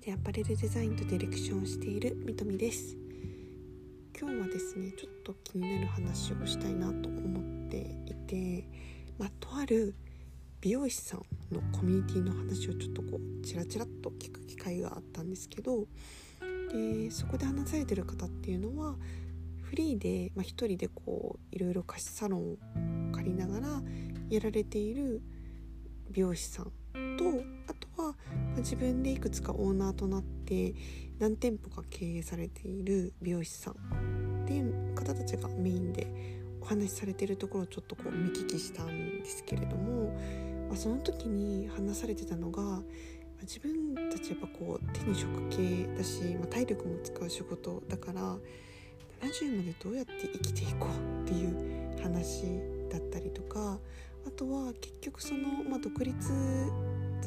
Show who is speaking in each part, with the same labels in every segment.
Speaker 1: でアパレルデザインとディレクションをしているみとみです。今日はですねちょっと気になる話をしたいなと思っていてまあ、とある美容師さんのコミュニティの話をちょっとこうチラチラっと聞く機会があったんですけどでそこで話されてる方っていうのはフリーで、まあ、一人でこういろいろ貸しサロンを借りながらやられている美容師さんと、自分でいくつかオーナーとなって何店舗か経営されている美容師さんっていう方たちがメインでお話しされてるところをちょっとこう見聞きしたんですけれども、まあ、その時に話されてたのが自分たちやっぱこう手に職系だし、まあ、体力も使う仕事だから70までどうやって生きていこうっていう話だったりとかあとは結局その、まあ、独立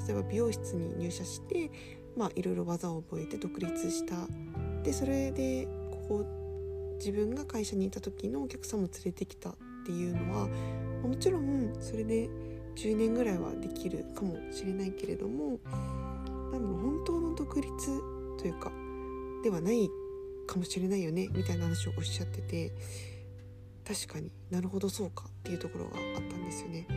Speaker 1: 例えば美容室に入社して、まあ、いろいろ技を覚えて独立したでそれでこう自分が会社にいた時のお客さんも連れてきたっていうのはもちろんそれで10年ぐらいはできるかもしれないけれどもなん本当の独立というかではないかもしれないよねみたいな話をおっしゃってて確かになるほどそうかっていうところがあったんですよね。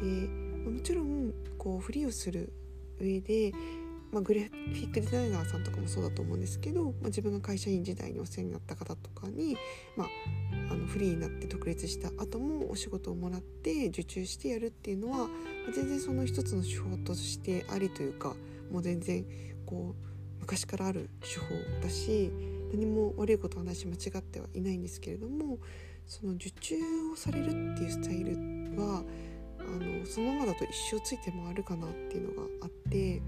Speaker 1: でもちろんこうフリーをする上で、まあ、グラフィックデザイナーさんとかもそうだと思うんですけど、まあ、自分が会社員時代にお世話になった方とかに、まあ、あのフリーになって独立した後もお仕事をもらって受注してやるっていうのは、まあ、全然その一つの手法としてありというかもう全然こう昔からある手法だし何も悪いことはないし間違ってはいないんですけれどもその受注をされるっていうスタイルはあのそのままだと一生ついて回るかなっていうのがあって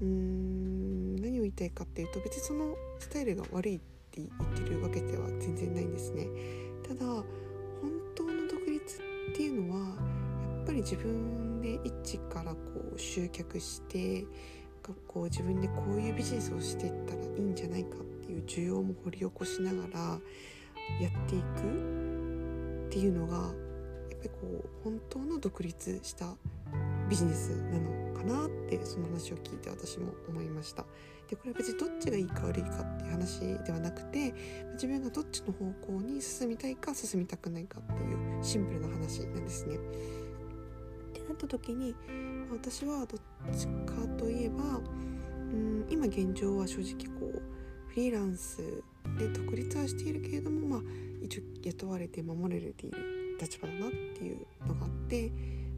Speaker 1: うーん何を言いたいかっていうと別にそのスタイルが悪いって言ってるわけでは全然ないんですね。ただ本当の独立っていうのはやっぱり自分で一からこう集客してこう自分でこういうビジネスをしていったらいいんじゃないかっていう需要も掘り起こしながらやっていくっていうのがこう本当の独立したビジネスなのかなってその話を聞いて私も思いましたでこれは別にどっちがいいか悪いかっていう話ではなくて自分がどっちの方向に進みたいか進みたくないかっていうシンプルな話なんですね。ってなった時に私はどっちかといえばうん今現状は正直こうフリーランスで独立はしているけれども、まあ、一応雇われて守られている立場だなっていうのがあって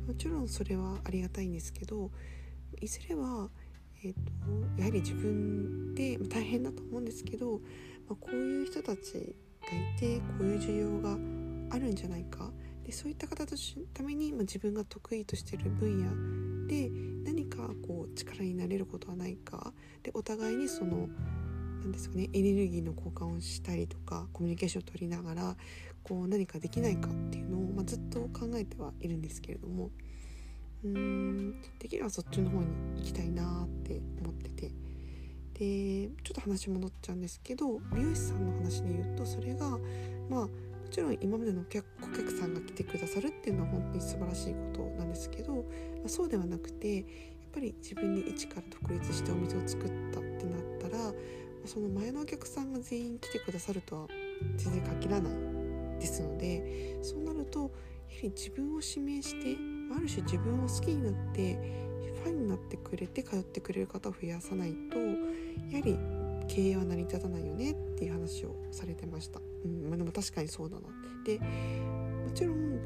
Speaker 1: もちろんそれはありがたいんですけどいずれは、えーと、やはり自分で大変だと思うんですけど、まあ、こういう人たちがいてこういう需要があるんじゃないか。でそういった方たちのために、まあ、自分が得意としてる分野で何かこう力になれることはないか。でお互いにその何ですかねエネルギーの交換をしたりとかコミュニケーションを取りながらこう何かできないかっていうのを、まあ、ずっと考えてはいるんですけれどもうんできればそっちの方に行きたいなって思ってて。でちょっと話戻っちゃうんですけど美容師さんの話で言うとそれがまあもちろん今までの顧客さんが来てくださるっていうのは本当に素晴らしいことなんですけど、まあ、そうではなくてやっぱり自分で一から独立してお店を作ったってなったらその前のお客さんが全員来てくださるとは全然限らないですのでそうなるとやはり自分を指名してある種自分を好きになってファンになってくれて通ってくれる方を増やさないとやはり経営は成り立たないよねっていう話をされてました。うんまあ、でも確かにそうだなでもちろん、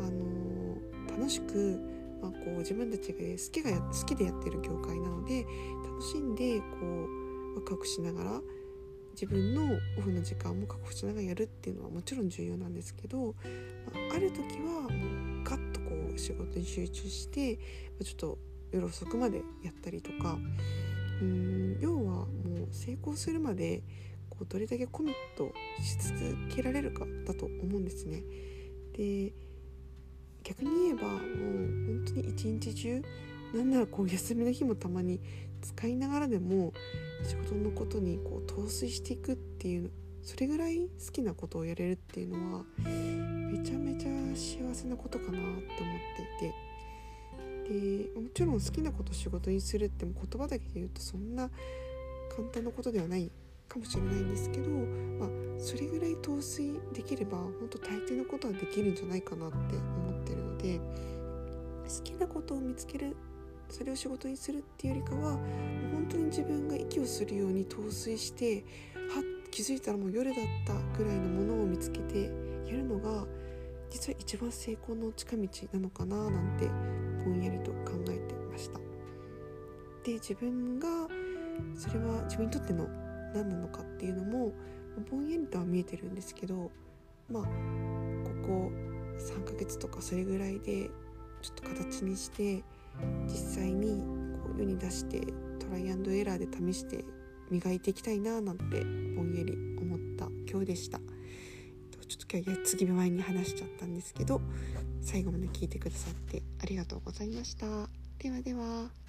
Speaker 1: あのー、楽しく、まあ、こう自分たちが好きが好きでやってる業界なので楽しんでこうワクワクしながら自分のオフの時間も確保しながらやるっていうのはもちろん重要なんですけど、まあ、る時はもうガッとこう仕事に集中してちょっと夜遅くまでやったりとかうん要はもう成功するまでこうどれだけコミットし続けられるかだと思うんですね。で逆に言えばもう本当に一日中なんならこう休みの日もたまに使いながらでも仕事のことにこう陶酔していくっていうそれぐらい好きなことをやれるっていうのはめちゃめちゃ幸せなことかなって思っていて。でもちろん好きなことを仕事にするっても言葉だけで言うとそんな簡単なことではないかもしれないんですけど、まあ、それぐらい陶酔できれば本当大抵のことはできるんじゃないかなって思ってるので好きなことを見つけるそれを仕事にするっていうよりかは本当に自分が息をするように陶酔しては気づいたらもう夜だったぐらいのものを見つけてやるのが実は一番成功の近道なのかななんてぼんやりと考えてました。で自分がそれは自分にとっての何なのかっていうのもぼんやりとは見えてるんですけどまあここ3ヶ月とかそれぐらいでちょっと形にして実際にこう世に出してトライアンドエラーで試して磨いていきたいななんてぼんやり思った今日でした。ちょっと今日は次前に話しちゃったんですけど最後まで聞いてくださってありがとうございました。ではでは。